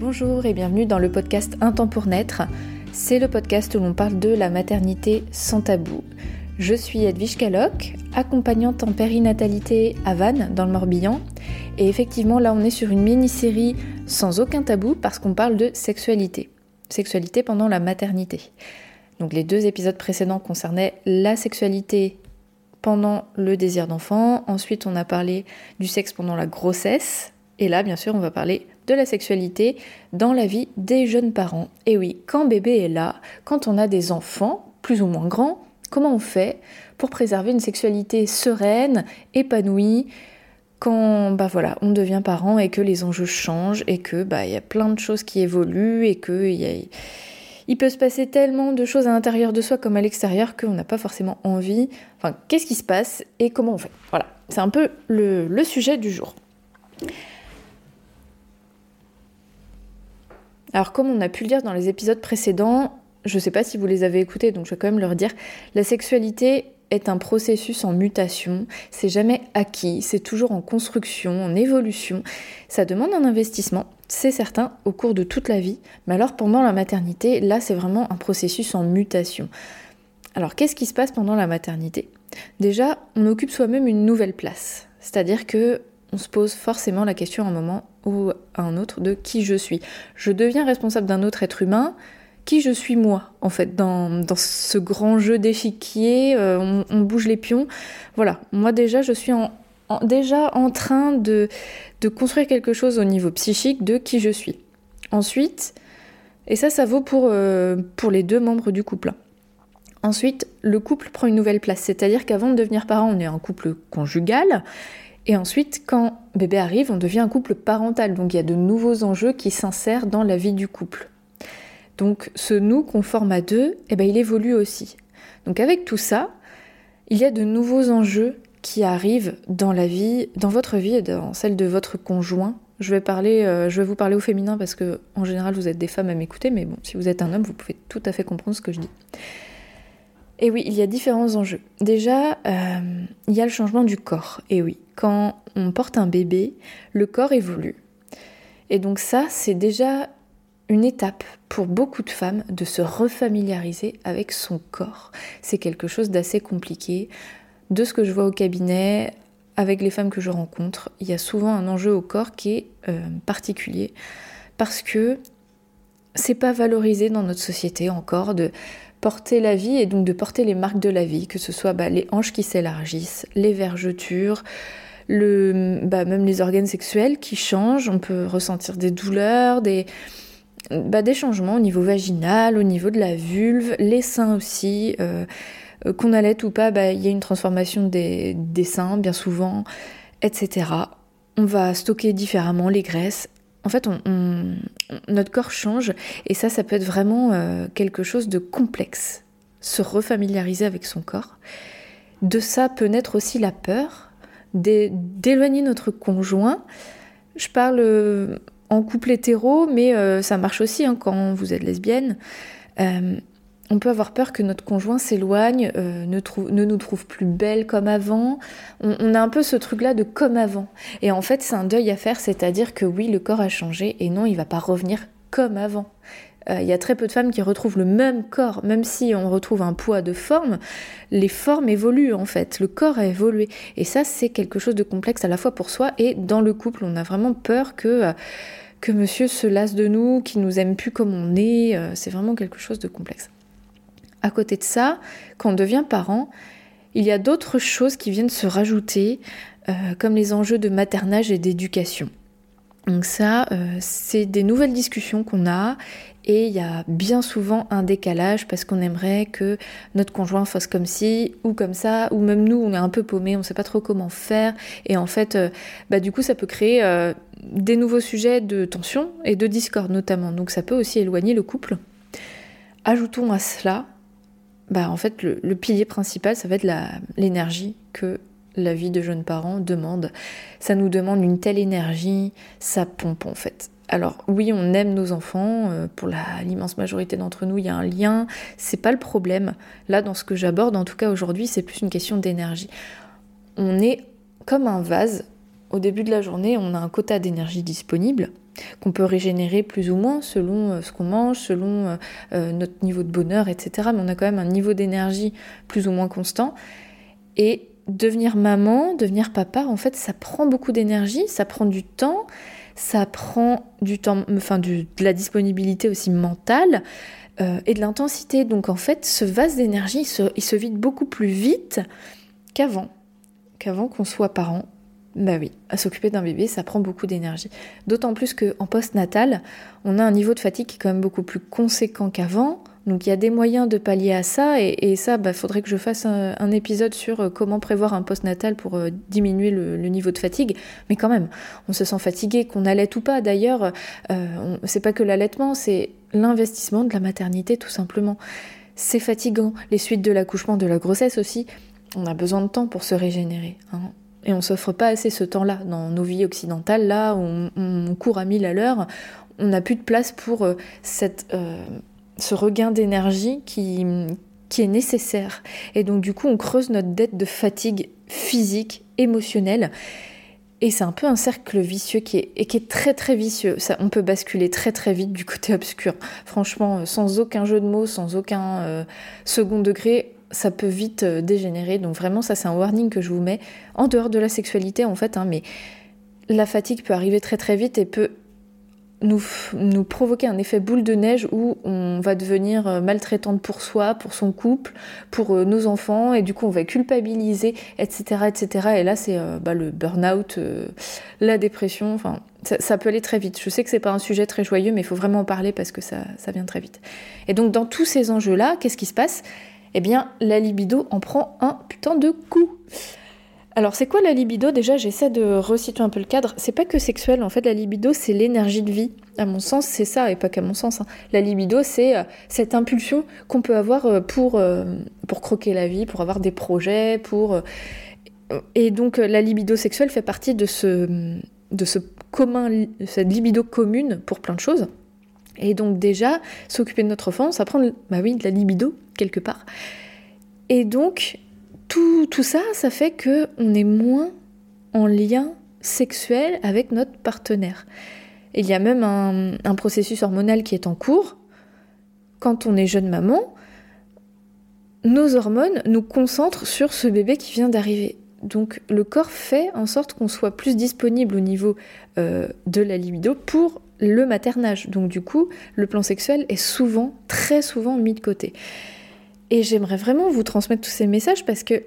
Bonjour et bienvenue dans le podcast Un temps pour naître. C'est le podcast où l'on parle de la maternité sans tabou. Je suis Edwige Caloc, accompagnante en périnatalité à Vannes, dans le Morbihan. Et effectivement, là, on est sur une mini-série sans aucun tabou parce qu'on parle de sexualité. Sexualité pendant la maternité. Donc, les deux épisodes précédents concernaient la sexualité pendant le désir d'enfant. Ensuite, on a parlé du sexe pendant la grossesse. Et là, bien sûr, on va parler de la sexualité dans la vie des jeunes parents. Et oui, quand bébé est là, quand on a des enfants, plus ou moins grands, Comment on fait pour préserver une sexualité sereine, épanouie, quand bah voilà, on devient parent et que les enjeux changent et que bah il y a plein de choses qui évoluent et que il peut se passer tellement de choses à l'intérieur de soi comme à l'extérieur qu'on n'a pas forcément envie. Enfin, qu'est-ce qui se passe et comment on fait? Voilà, c'est un peu le, le sujet du jour. Alors comme on a pu le dire dans les épisodes précédents, je ne sais pas si vous les avez écoutés, donc je vais quand même leur dire, la sexualité est un processus en mutation, c'est jamais acquis, c'est toujours en construction, en évolution, ça demande un investissement, c'est certain, au cours de toute la vie, mais alors pendant la maternité, là c'est vraiment un processus en mutation. Alors qu'est-ce qui se passe pendant la maternité? Déjà, on occupe soi-même une nouvelle place, c'est-à-dire que on se pose forcément la question à un moment ou à un autre de qui je suis. Je deviens responsable d'un autre être humain, qui je suis moi, en fait, dans, ce grand jeu d'échiquier, euh, on, bouge les pions. Voilà, moi déjà, je suis en, déjà en train de, de construire quelque chose au niveau psychique de qui je suis. Ensuite, et ça, ça vaut pour, euh, pour les deux membres du couple. Ensuite, le couple prend une nouvelle place, c'est-à-dire qu'avant de devenir parent, on est un couple conjugal, et ensuite, quand bébé arrive, on devient un couple parental, donc il y a de nouveaux enjeux qui s'insèrent dans la vie du couple. Donc ce nous qu'on forme à deux, eh ben, il évolue aussi. Donc avec tout ça, il y a de nouveaux enjeux qui arrivent dans la vie, dans votre vie et dans celle de votre conjoint. Je vais, parler, euh, je vais vous parler au féminin parce que en général vous êtes des femmes à m'écouter, mais bon, si vous êtes un homme, vous pouvez tout à fait comprendre ce que je dis. Et oui, il y a différents enjeux. Déjà, euh, il y a le changement du corps. Et oui, quand on porte un bébé, le corps évolue. Et donc ça, c'est déjà une étape pour beaucoup de femmes de se refamiliariser avec son corps. C'est quelque chose d'assez compliqué. De ce que je vois au cabinet, avec les femmes que je rencontre, il y a souvent un enjeu au corps qui est euh, particulier parce que c'est pas valorisé dans notre société encore de porter la vie et donc de porter les marques de la vie, que ce soit bah, les hanches qui s'élargissent, les vergetures, le, bah, même les organes sexuels qui changent, on peut ressentir des douleurs, des, bah, des changements au niveau vaginal, au niveau de la vulve, les seins aussi. Euh, qu'on allait ou pas, bah, il y a une transformation des, seins bien souvent, etc. On va stocker différemment les graisses. En fait, on, notre corps change et ça, ça peut être vraiment euh, quelque chose de complexe. Se refamiliariser avec son corps. De ça peut naître aussi la peur d'éloigner notre conjoint. Je parle en couple hétéro, mais euh, ça marche aussi hein, quand vous êtes lesbienne. Euh, on peut avoir peur que notre conjoint s'éloigne, euh, ne, ne, nous trouve plus belle comme avant. On, a un peu ce truc-là de comme avant. Et en fait, c'est un deuil à faire, c'est-à-dire que oui, le corps a changé et non, il va pas revenir comme avant. Il y a très peu de femmes qui retrouvent le même corps, même si on retrouve un poids de forme, les formes évoluent en fait, le corps a évolué. Et ça, c'est quelque chose de complexe à la fois pour soi et dans le couple. On a vraiment peur que que monsieur se lasse de nous, qu'il nous aime plus comme on est. Euh, c'est vraiment quelque chose de complexe. À côté de ça, quand on devient parent, il y a d'autres choses qui viennent se rajouter, euh, comme les enjeux de maternage et d'éducation. Donc ça, euh, c'est des nouvelles discussions qu'on a et il y a bien souvent un décalage parce qu'on aimerait que notre conjoint fasse comme ci ou comme ça, ou même nous, on est un peu paumé, on ne sait pas trop comment faire. Et en fait, euh, bah, du coup, ça peut créer euh, des nouveaux sujets de tension et de discorde notamment. Donc ça peut aussi éloigner le couple. Ajoutons à cela, bah, en fait, le, le pilier principal, ça va être l'énergie que la vie de jeunes parents demande. Ça nous demande une telle énergie, ça pompe en fait. Alors oui, on aime nos enfants, euh, pour l'immense majorité d'entre nous, il y a un lien, c'est pas le problème. Là, dans ce que j'aborde, en tout cas aujourd'hui, c'est plus une question d'énergie. On est comme un vase, au début de la journée, on a un quota d'énergie disponible, qu'on peut régénérer plus ou moins selon euh, ce qu'on mange, selon notre niveau de bonheur, etc. Mais on a quand même un niveau d'énergie plus ou moins constant. Et devenir maman, devenir papa, en fait, ça prend beaucoup d'énergie, ça prend du temps, ça prend du temps, enfin de la disponibilité aussi mentale et de l'intensité. Donc en fait, ce vase d'énergie, il se vide beaucoup plus vite qu'avant, qu'avant qu'on soit parent. Bah oui, à s'occuper d'un bébé, ça prend beaucoup d'énergie. D'autant plus qu'en post-natal, on a un niveau de fatigue qui est quand même beaucoup plus conséquent qu'avant. Donc il y a des moyens de pallier à ça, et, ça, il bah, faudrait que je fasse un, épisode sur euh, comment prévoir un post-natal pour euh, diminuer le, niveau de fatigue. Mais quand même, on se sent fatigué, qu'on allait ou pas. D'ailleurs, euh, c'est pas que l'allaitement, c'est l'investissement de la maternité tout simplement. C'est fatigant, les suites de l'accouchement, de la grossesse aussi on a besoin de temps pour se régénérer. Hein. Et on s'offre pas assez ce temps-là dans nos vies occidentales, là où on, court à mille à l'heure, on n'a plus de place pour euh, cette, ce regain d'énergie qui, qui est nécessaire. Et donc du coup, on creuse notre dette de fatigue physique, émotionnelle. Et c'est un peu un cercle vicieux qui est, qui est très très vicieux. Ça, on peut basculer très très vite du côté obscur. Franchement, sans aucun jeu de mots, sans aucun euh, second degré, ça peut vite euh, dégénérer. Donc vraiment, ça c'est un warning que je vous mets en dehors de la sexualité en fait. Hein, mais la fatigue peut arriver très très vite et peut nous, provoquer un effet boule de neige où on va devenir euh, maltraitante pour soi, pour son couple, pour euh, nos enfants, et du coup on va culpabiliser, etc. etc. Et là c'est bah, le burn-out, la dépression, enfin ça, peut aller très vite. Je sais que c'est pas un sujet très joyeux, mais il faut vraiment en parler parce que ça, ça vient très vite. Et donc dans tous ces enjeux-là, qu'est-ce qui se passe? Eh bien la libido en prend un putain de coup. Alors c'est quoi la libido? Déjà j'essaie de resituer un peu le cadre. C'est pas que sexuel, en fait la libido c'est l'énergie de vie. À mon sens c'est ça, et pas qu'à mon sens. Hein. La libido c'est euh, cette impulsion qu'on peut avoir euh, pour, euh, pour croquer la vie, pour avoir des projets, pour... Et donc la libido sexuelle fait partie de ce, de ce commun, cette libido commune pour plein de choses. Et donc déjà, s'occuper de notre enfant, ça prend bah oui, de la libido quelque part. Et donc, tout, ça, ça fait que on est moins en lien sexuel avec notre partenaire. Il y a même un, un, processus hormonal qui est en cours. Quand on est jeune maman, nos hormones nous concentrent sur ce bébé qui vient d'arriver. Donc le corps fait en sorte qu'on soit plus disponible au niveau euh, de la libido pour le maternage. Donc du coup, le plan sexuel est souvent, très souvent mis de côté. Et j'aimerais vraiment vous transmettre tous ces messages parce que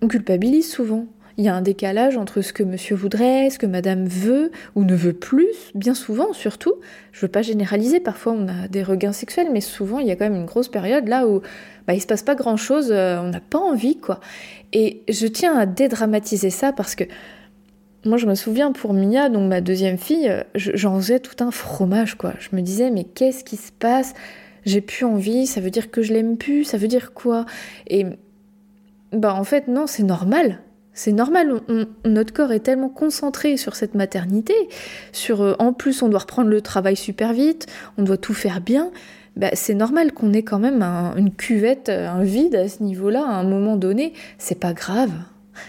on culpabilise souvent. Il y a un décalage entre ce que monsieur voudrait, ce que madame veut ou ne veut plus, bien souvent surtout. Je veux pas généraliser, parfois on a des regains sexuels, mais souvent il y a quand même une grosse période là où bah, il se passe pas grand chose, euh, on n'a pas envie quoi. Et je tiens à dédramatiser ça parce que moi je me souviens pour Mia, donc ma deuxième fille, euh, j'en faisais tout un fromage quoi. Je me disais mais qu'est-ce qui se passe? J'ai plus envie, ça veut dire que je l'aime plus, ça veut dire quoi? Et bah en fait non, c'est normal. C'est normal, notre corps est tellement concentré sur cette maternité, sur euh, en plus on doit reprendre le travail super vite, on doit tout faire bien. Bah, c'est normal qu'on ait quand même une cuvette, un vide à ce niveau-là à un moment donné. C'est pas grave.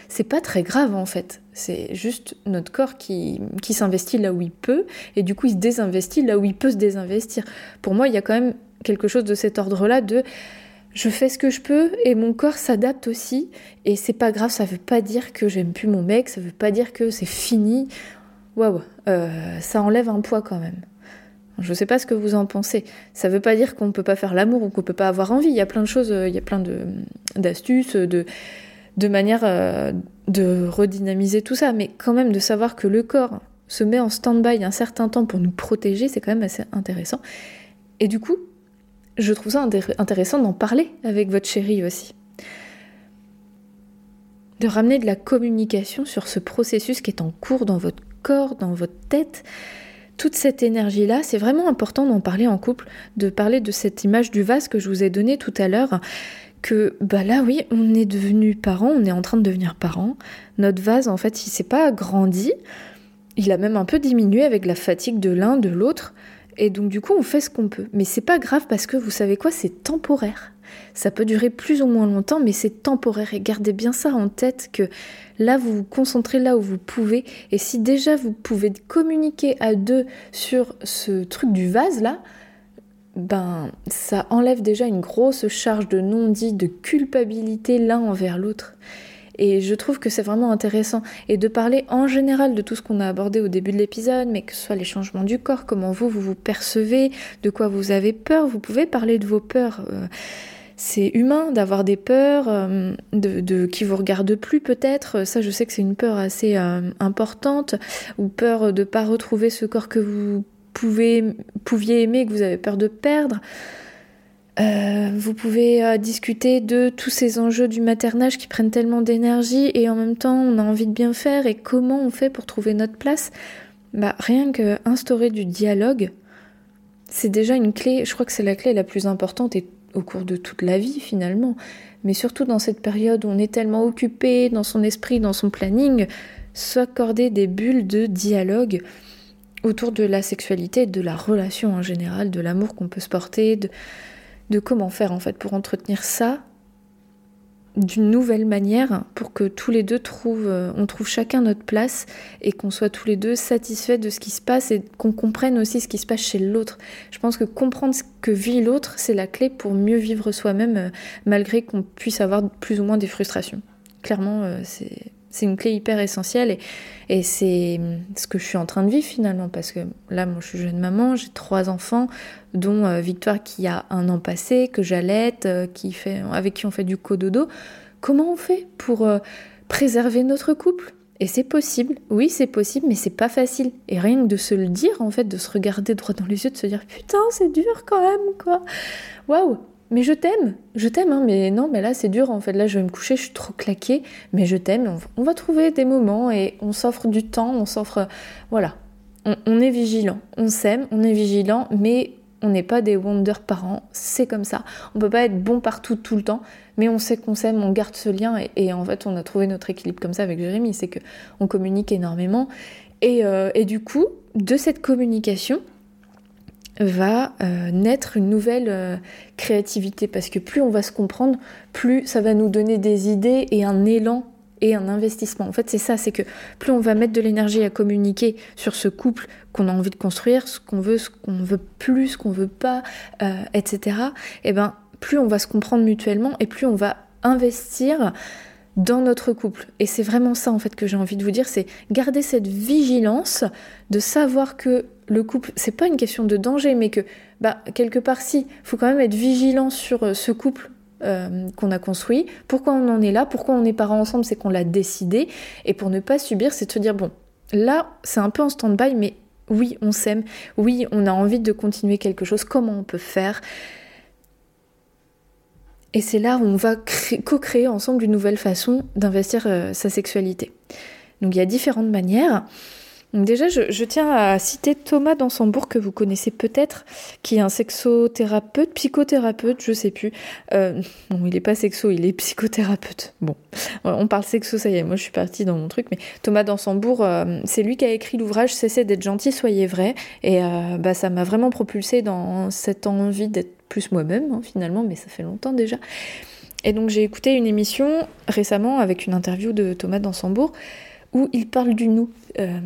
C'est pas très grave en fait. C'est juste notre corps qui, qui s'investit là où il peut et du coup il se désinvestit là où il peut se désinvestir. Pour moi, il y a quand même quelque chose de cet ordre-là de je fais ce que je peux et mon corps s'adapte aussi et c'est pas grave, ça veut pas dire que j'aime plus mon mec, ça veut pas dire que c'est fini. Waouh, euh, ça enlève un poids quand même. Je sais pas ce que vous en pensez. Ça veut pas dire qu'on peut pas faire l'amour ou qu'on peut pas avoir envie. Il y a plein de choses, euh, il y a plein d'astuces, de de manière euh, de redynamiser tout ça, mais quand même de savoir que le corps se met en stand-by un certain temps pour nous protéger, c'est quand même assez intéressant. Et du coup, je trouve ça intéressant d'en parler avec votre chérie aussi. De ramener de la communication sur ce processus qui est en cours dans votre corps, dans votre tête. Toute cette énergie-là, c'est vraiment important d'en parler en couple, de parler de cette image du vase que je vous ai donnée tout à l'heure, que bah là oui, on est devenu parents, on est en train de devenir parents. Notre vase, en fait, il s'est pas agrandi, il a même un peu diminué avec la fatigue de l'un, de l'autre. Et donc du coup, on fait ce qu'on peut. Mais c'est pas grave parce que vous savez quoi, c'est temporaire. Ça peut durer plus ou moins longtemps, mais c'est temporaire. Et gardez bien ça en tête que là, vous vous concentrez là où vous pouvez. Et si déjà vous pouvez communiquer à deux sur ce truc du vase là, ben ça enlève déjà une grosse charge de non-dit, de culpabilité l'un envers l'autre. Et je trouve que c'est vraiment intéressant. Et de parler en général de tout ce qu'on a abordé au début de l'épisode, mais que ce soit les changements du corps, comment vous, vous percevez, de quoi vous avez peur, vous pouvez parler de vos peurs. Euh, c'est humain d'avoir des peurs, euh, de, qui vous regardent plus peut-être. Ça, je sais que c'est une peur assez euh, importante, ou peur de ne pas retrouver ce corps que vous pouvez, pouviez aimer, que vous avez peur de perdre. Euh, vous pouvez euh, discuter de tous ces enjeux du maternage qui prennent tellement d'énergie et en même temps on a envie de bien faire et comment on fait pour trouver notre place. Bah, rien que instaurer du dialogue, c'est déjà une clé, je crois que c'est la clé la plus importante et au cours de toute la vie finalement, mais surtout dans cette période où on est tellement occupé dans son esprit, dans son planning, s'accorder des bulles de dialogue autour de la sexualité, de la relation en général, de l'amour qu'on peut se porter, de, comment faire en fait pour entretenir ça d'une nouvelle manière pour que tous les deux trouvent, euh, on trouve chacun notre place et qu'on soit tous les deux satisfaits de ce qui se passe et qu'on comprenne aussi ce qui se passe chez l'autre. Je pense que comprendre ce que vit l'autre, c'est la clé pour mieux vivre soi-même euh, malgré qu'on puisse avoir plus ou moins des frustrations. Clairement, euh, c'est c'est une clé hyper essentielle et, c'est ce que je suis en train de vivre finalement parce que là, moi je suis jeune maman, j'ai trois enfants, dont euh, Victoire qui a un an passé, que j'allaite, euh, qui fait, avec qui on fait du cododo. Comment on fait pour euh, préserver notre couple? Et c'est possible, oui c'est possible, mais c'est pas facile. Et rien que de se le dire, en fait, de se regarder droit dans les yeux, de se dire putain c'est dur quand même quoi. Waouh, mais je t'aime, je t'aime, hein, mais non, mais là c'est dur en fait, là je vais me coucher, je suis trop claquée, mais je t'aime, on, va trouver des moments et on s'offre du temps, on s'offre, voilà, on, est vigilant, on s'aime, on est vigilant, mais on n'est pas des wonder parents, c'est comme ça. On peut pas être bon partout tout le temps, mais on sait qu'on s'aime, on garde ce lien et, en fait on a trouvé notre équilibre comme ça avec Jérémy, c'est que on communique énormément. Euh, et du coup de cette communication va euh, naître une nouvelle euh, créativité parce que plus on va se comprendre, plus ça va nous donner des idées et un élan et un investissement. En fait, c'est ça, c'est que plus on va mettre de l'énergie à communiquer sur ce couple qu'on a envie de construire, ce qu'on veut, ce qu'on veut plus, ce qu'on veut pas, euh, etc. Et eh ben, plus on va se comprendre mutuellement et plus on va investir dans notre couple. Et c'est vraiment ça en fait que j'ai envie de vous dire, c'est garder cette vigilance de savoir que le couple, c'est pas une question de danger, mais que bah quelque part si, faut quand même être vigilant sur euh, ce couple euh, qu'on a construit. Pourquoi on en est là? Pourquoi on est parents ensemble? C'est qu'on l'a décidé. Et pour ne pas subir, c'est de se dire bon, là c'est un peu en stand-by, mais oui, on s'aime. Oui, on a envie de continuer quelque chose. Comment on peut faire? Et c'est là où on va co-créer ensemble une nouvelle façon d'investir euh, sa sexualité. Donc il y a différentes manières. Déjà, je, tiens à citer Thomas Dansembourg, que vous connaissez peut-être, qui est un sexothérapeute, psychothérapeute, je sais plus. Euh, non, il est pas sexo, il est psychothérapeute. Bon, on parle sexo, ça y est, moi je suis partie dans mon truc, mais Thomas Dansembourg, euh, c'est lui qui a écrit l'ouvrage Cessez d'être gentil, soyez vrai. Et bah, ça m'a vraiment propulsé dans cette envie d'être plus moi-même hein, finalement, mais ça fait longtemps déjà. Et donc j'ai écouté une émission récemment avec une interview de Thomas Dansembourg où il parle du nous. Euh,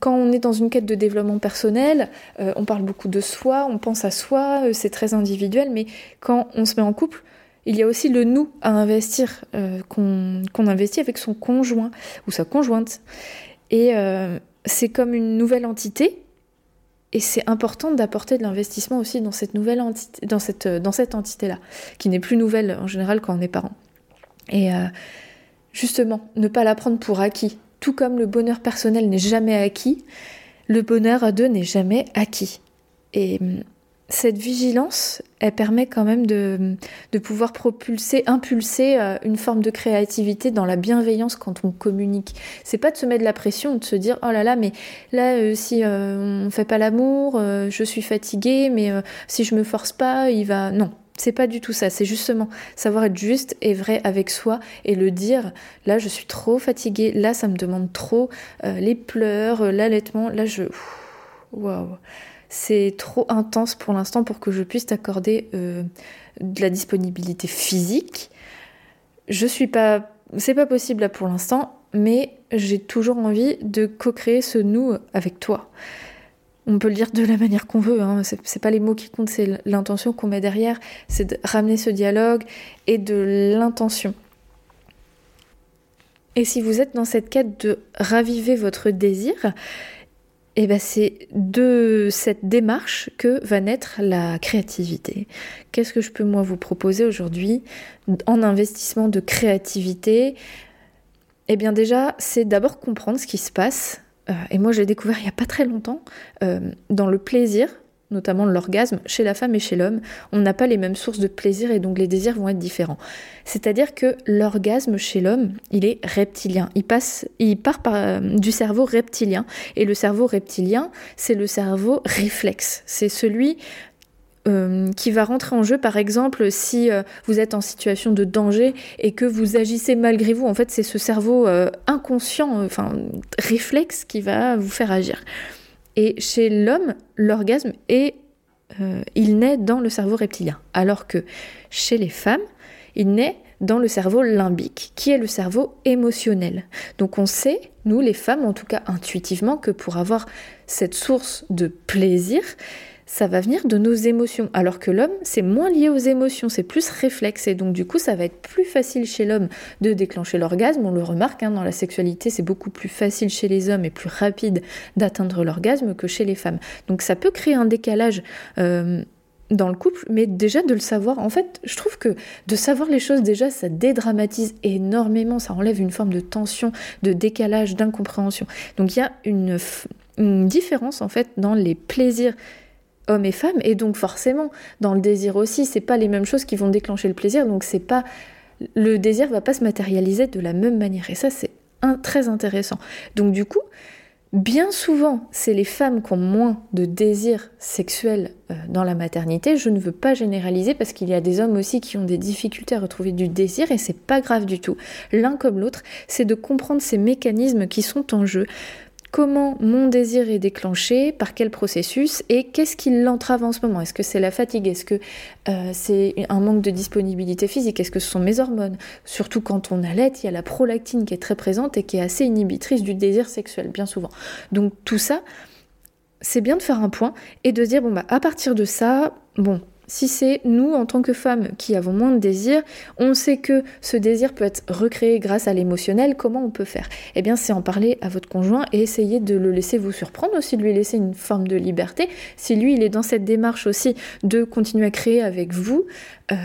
quand on est dans une quête de développement personnel, euh, on parle beaucoup de soi, on pense à soi, euh, c'est très individuel, mais quand on se met en couple, il y a aussi le nous à investir, qu'on investit avec son conjoint ou sa conjointe. Et c'est comme une nouvelle entité et c'est important d'apporter de l'investissement aussi dans cette nouvelle entité, dans cette, euh, dans cette entité-là, qui n'est plus nouvelle en général quand on est parent. Et euh, justement, ne pas la prendre pour acquis. Tout comme le bonheur personnel n'est jamais acquis, le bonheur à deux n'est jamais acquis. Et hum, cette vigilance, elle permet quand même de, pouvoir propulser, impulser euh, une forme de créativité dans la bienveillance quand on communique. C'est pas de se mettre de la pression, de se dire oh là là, mais là euh, si euh, on fait pas l'amour, je suis fatiguée, mais si je me force pas, il va non. C'est pas du tout ça, c'est justement savoir être juste et vrai avec soi et le dire. Là, je suis trop fatiguée, là, ça me demande trop les pleurs, l'allaitement, là, je. Waouh! c'est trop intense pour l'instant pour que je puisse t'accorder euh, de la disponibilité physique. Je suis pas, c'est pas possible là pour l'instant, mais j'ai toujours envie de co-créer ce nous avec toi. On peut le dire de la manière qu'on veut, hein. c'est pas les mots qui comptent, c'est l'intention qu'on met derrière, c'est de ramener ce dialogue et de l'intention. Et si vous êtes dans cette quête de raviver votre désir, eh ben c'est de cette démarche que va naître la créativité. Qu'est-ce que je peux moi vous proposer aujourd'hui en investissement de créativité? Eh bien déjà, c'est d'abord comprendre ce qui se passe. Euh, et moi, j'ai découvert il n'y a pas très longtemps euh, dans le plaisir notamment l'orgasme, chez la femme et chez l'homme, on n'a pas les mêmes sources de plaisir et donc les désirs vont être différents. C'est-à-dire que l'orgasme chez l'homme, il est reptilien. Il, passe, il part euh, du cerveau reptilien. Et le cerveau reptilien, c'est le cerveau réflexe. C'est celui euh, qui va rentrer en jeu, par exemple, si euh, vous êtes en situation de danger et que vous agissez malgré vous. En fait, c'est ce cerveau inconscient, enfin réflexe, qui va vous faire agir. Et chez l'homme, l'orgasme est, euh, il naît dans le cerveau reptilien, alors que chez les femmes, il naît dans le cerveau limbique, qui est le cerveau émotionnel. Donc on sait, nous les femmes en tout cas intuitivement, que pour avoir cette source de plaisir, ça va venir de nos émotions. Alors que l'homme, c'est moins lié aux émotions, c'est plus réflexe. Et donc, du coup, ça va être plus facile chez l'homme de déclencher l'orgasme. On le remarque, hein, dans la sexualité, c'est beaucoup plus facile chez les hommes et plus rapide d'atteindre l'orgasme que chez les femmes. Donc, ça peut créer un décalage. Euh, dans le couple, mais déjà de le savoir. En fait, je trouve que de savoir les choses, déjà, ça dédramatise énormément, ça enlève une forme de tension, de décalage, d'incompréhension. Donc il y a une, différence, en fait, dans les plaisirs hommes et femmes, et donc forcément, dans le désir aussi, c'est pas les mêmes choses qui vont déclencher le plaisir, donc c'est pas. Le désir va pas se matérialiser de la même manière, et ça, c'est très intéressant. Donc, du coup, bien souvent, c'est les femmes qui ont moins de désir sexuel euh, dans la maternité. Je ne veux pas généraliser parce qu'il y a des hommes aussi qui ont des difficultés à retrouver du désir et c'est pas grave du tout. L'un comme l'autre, c'est de comprendre ces mécanismes qui sont en jeu comment mon désir est déclenché, par quel processus et qu'est-ce qui l'entrave en ce moment? Est-ce que c'est la fatigue? Est-ce que euh, c'est un manque de disponibilité physique? Est-ce que ce sont mes hormones? Surtout quand on allait, il y a la prolactine qui est très présente et qui est assez inhibitrice du désir sexuel, bien souvent. Donc tout ça, c'est bien de faire un point et de dire, bon, bah, à partir de ça, bon, si c'est nous, en tant que femmes, qui avons moins de désir, on sait que ce désir peut être recréé grâce à l'émotionnel, comment on peut faire? Eh bien, c'est en parler à votre conjoint et essayer de le laisser vous surprendre aussi, de lui laisser une forme de liberté. Si lui, il est dans cette démarche aussi de continuer à créer avec vous, euh,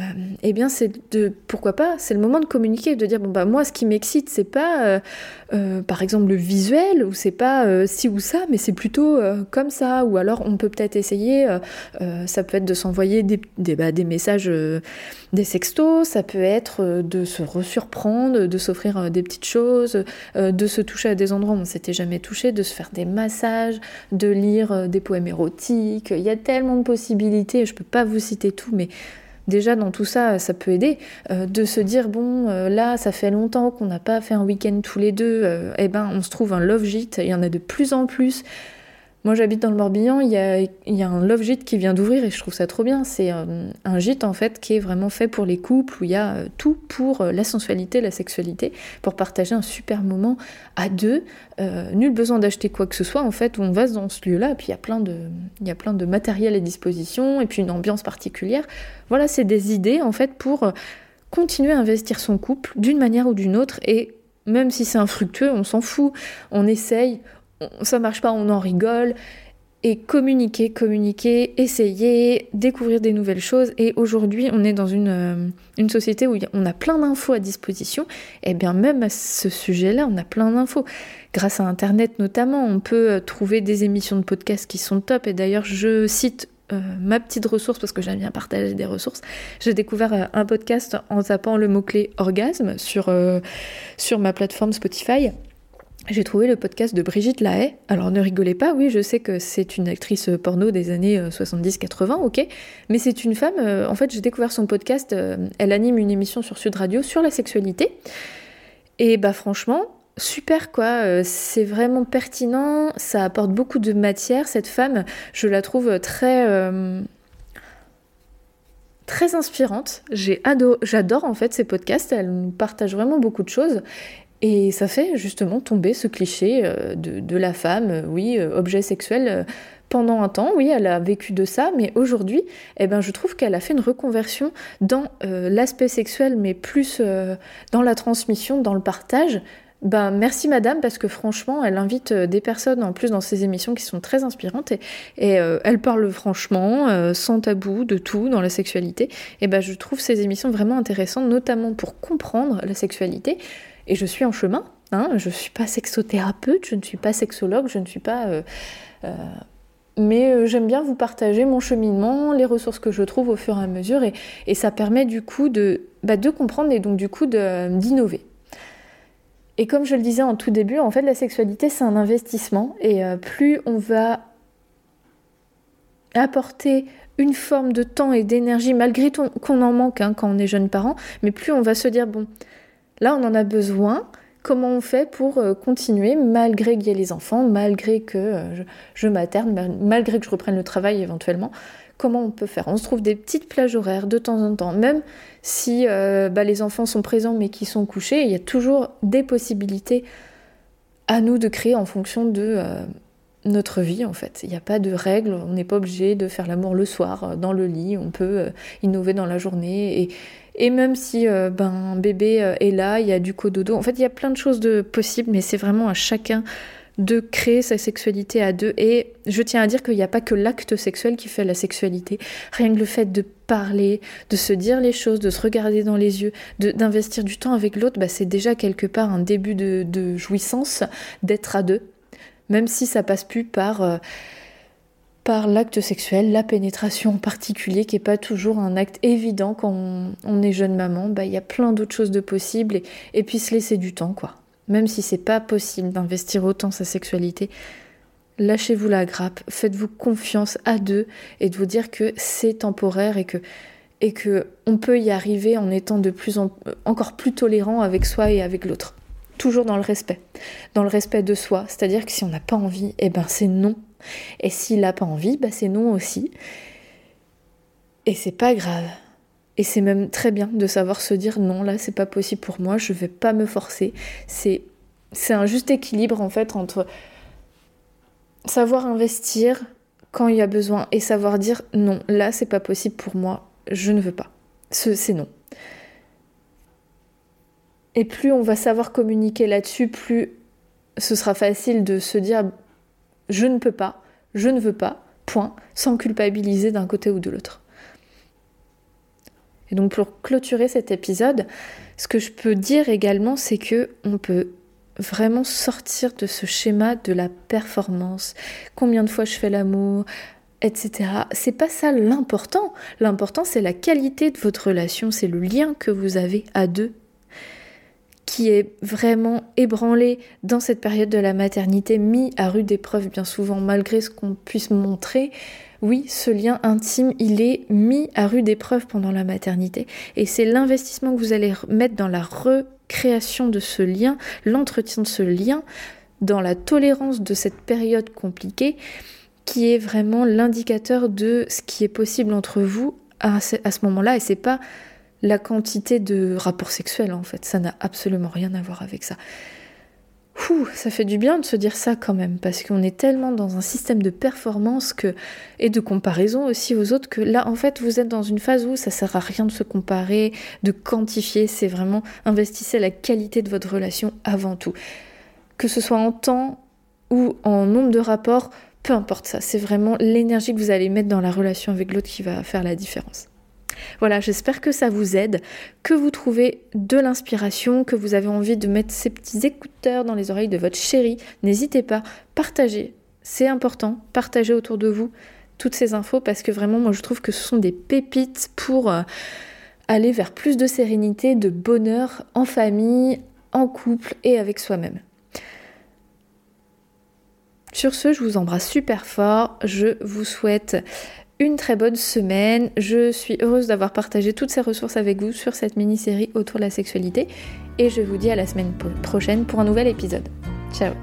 eh bien, c'est de, pourquoi pas, c'est le moment de communiquer, de dire, bon, bah, moi, ce qui m'excite, c'est pas, euh, euh, par exemple, le visuel, ou c'est pas ci ou ça, mais c'est plutôt comme ça, ou alors on peut peut-être essayer, ça peut être de s'envoyer des des, bah, des messages, euh, des sextos, ça peut être euh, de se resurprendre, de s'offrir euh, des petites choses, de se toucher à des endroits où on s'était jamais touché, de se faire des massages, de lire des poèmes érotiques. Il y a tellement de possibilités, je peux pas vous citer tout, mais déjà dans tout ça, ça peut aider. de se dire, bon, là, ça fait longtemps qu'on n'a pas fait un week-end tous les deux, eh ben, on se trouve un love gîte, il y en a de plus en plus. Moi, j'habite dans le Morbihan, il y a, un love gîte qui vient d'ouvrir et je trouve ça trop bien. C'est euh, un gîte en fait qui est vraiment fait pour les couples où il y a euh, tout pour euh, la sensualité, la sexualité, pour partager un super moment à deux. nul besoin d'acheter quoi que ce soit en fait. On va dans ce lieu-là puis il y a plein de, il y a plein de matériel à disposition et puis une ambiance particulière. Voilà, c'est des idées en fait pour continuer à investir son couple d'une manière ou d'une autre et même si c'est infructueux, on s'en fout, on essaye, ça marche pas, on en rigole. Et communiquer, communiquer, essayer, découvrir des nouvelles choses. Et aujourd'hui, on est dans une, euh, une société où on a plein d'infos à disposition. Et bien même à ce sujet-là, on a plein d'infos. Grâce à Internet notamment, on peut euh, trouver des émissions de podcast qui sont top. Et d'ailleurs, je cite euh, ma petite ressource, parce que j'aime bien partager des ressources, j'ai découvert un podcast en tapant le mot-clé orgasme sur, sur ma plateforme Spotify j'ai trouvé le podcast de Brigitte Lahaye. Alors ne rigolez pas, oui, je sais que c'est une actrice porno des années 70-80, euh, ok, mais c'est une femme, euh, en fait j'ai découvert son podcast, euh, elle anime une émission sur Sud Radio sur la sexualité, et bah franchement, super quoi, c'est vraiment pertinent, ça apporte beaucoup de matière. Cette femme, je la trouve très très inspirante. J'adore en fait ces podcasts, elle nous partage vraiment beaucoup de choses. Et ça fait justement tomber ce cliché euh, de, la femme, euh, oui, euh, objet sexuel. Pendant un temps, oui, elle a vécu de ça, mais aujourd'hui, eh ben, je trouve qu'elle a fait une reconversion dans l'aspect sexuel, mais plus dans la transmission, dans le partage, ben, merci madame, parce que franchement, elle invite des personnes en plus dans ses émissions qui sont très inspirantes et, elle parle franchement, sans tabou, de tout dans la sexualité. Et ben, je trouve ces émissions vraiment intéressantes, notamment pour comprendre la sexualité. Et je suis en chemin, hein, je ne suis pas sexothérapeute, je ne suis pas sexologue, je ne suis pas... mais j'aime bien vous partager mon cheminement, les ressources que je trouve au fur et à mesure, et, ça permet du coup de, bah, de comprendre et donc du coup d'innover. Et comme je le disais en tout début, en fait, la sexualité, c'est un investissement. Et euh, plus on va apporter une forme de temps et d'énergie, malgré qu'on en manque hein, quand on est jeune parent, mais plus on va se dire, bon, là, on en a besoin. Comment on fait pour euh, continuer malgré qu'il y ait les enfants, malgré que euh, je, je malgré que je reprenne le travail éventuellement? Comment on peut faire? On se trouve des petites plages horaires de temps en temps, même si euh, bah, les enfants sont présents mais qui sont couchés, il y a toujours des possibilités à nous de créer en fonction de notre vie en fait. Il n'y a pas de règles, on n'est pas obligé de faire l'amour le soir euh, dans le lit, on peut innover dans la journée et, et même si ben, un bébé est là, il y a du cododo. En fait, il y a plein de choses de possibles, mais c'est vraiment à chacun de créer sa sexualité à deux. Et je tiens à dire qu'il n'y a pas que l'acte sexuel qui fait la sexualité. Rien que le fait de parler, de se dire les choses, de se regarder dans les yeux, d'investir du temps avec l'autre, bah, c'est déjà quelque part un début de, jouissance d'être à deux. Même si ça passe plus par... Euh, par l'acte sexuel, la pénétration en particulier, qui n'est pas toujours un acte évident quand on, est jeune maman, bah, il y a plein d'autres choses de possibles et, et puis se laisser du temps, quoi même si c'est pas possible d'investir autant sa sexualité, lâchez-vous la grappe, faites-vous confiance à deux et de vous dire que c'est temporaire et que et que on peut y arriver en étant de plus en, encore plus tolérant avec soi et avec l'autre. Toujours dans le respect, dans le respect de soi, c'est-à-dire que si on n'a pas envie, eh ben c'est non. Et s'il n'a pas envie, bah c'est non aussi. Et c'est pas grave. Et c'est même très bien de savoir se dire non, là c'est pas possible pour moi, je vais pas me forcer. C'est c'est un juste équilibre en fait entre savoir investir quand il y a besoin et savoir dire non, là c'est pas possible pour moi, je ne veux pas. C'est non. Et plus on va savoir communiquer là-dessus, plus ce sera facile de se dire je ne peux pas, je ne veux pas, point, sans culpabiliser d'un côté ou de l'autre. Et donc pour clôturer cet épisode, ce que je peux dire également, c'est que on peut vraiment sortir de ce schéma de la performance. Combien de fois je fais l'amour, etc. C'est pas ça l'important. L'important, c'est la qualité de votre relation, c'est le lien que vous avez à deux qui est vraiment ébranlé dans cette période de la maternité, mis à rude épreuve bien souvent, malgré ce qu'on puisse montrer, oui, ce lien intime, il est mis à rude épreuve pendant la maternité. Et c'est l'investissement que vous allez mettre dans la recréation de ce lien, l'entretien de ce lien, dans la tolérance de cette période compliquée, qui est vraiment l'indicateur de ce qui est possible entre vous à ce, moment-là. Et c'est pas la quantité de rapports sexuels en fait. Ça n'a absolument rien à voir avec ça ça fait du bien de se dire ça quand même, parce qu'on est tellement dans un système de performance et de comparaison aussi aux autres que là, en fait, vous êtes dans une phase où ça sert à rien de se comparer, de quantifier, c'est vraiment investissez la qualité de votre relation avant tout. Que ce soit en temps ou en nombre de rapports, peu importe ça, c'est vraiment l'énergie que vous allez mettre dans la relation avec l'autre qui va faire la différence. Voilà, j'espère que ça vous aide, que vous trouvez de l'inspiration, que vous avez envie de mettre ces petits écouteurs dans les oreilles de votre chérie. N'hésitez pas, partagez, c'est important, partagez autour de vous toutes ces infos parce que vraiment moi je trouve que ce sont des pépites pour euh, aller vers plus de sérénité, de bonheur en famille, en couple et avec soi-même. Sur ce, je vous embrasse super fort. Je vous souhaite une très bonne semaine. Je suis heureuse d'avoir partagé toutes ces ressources avec vous sur cette mini-série autour de la sexualité et je vous dis à la semaine prochaine pour un nouvel épisode. Ciao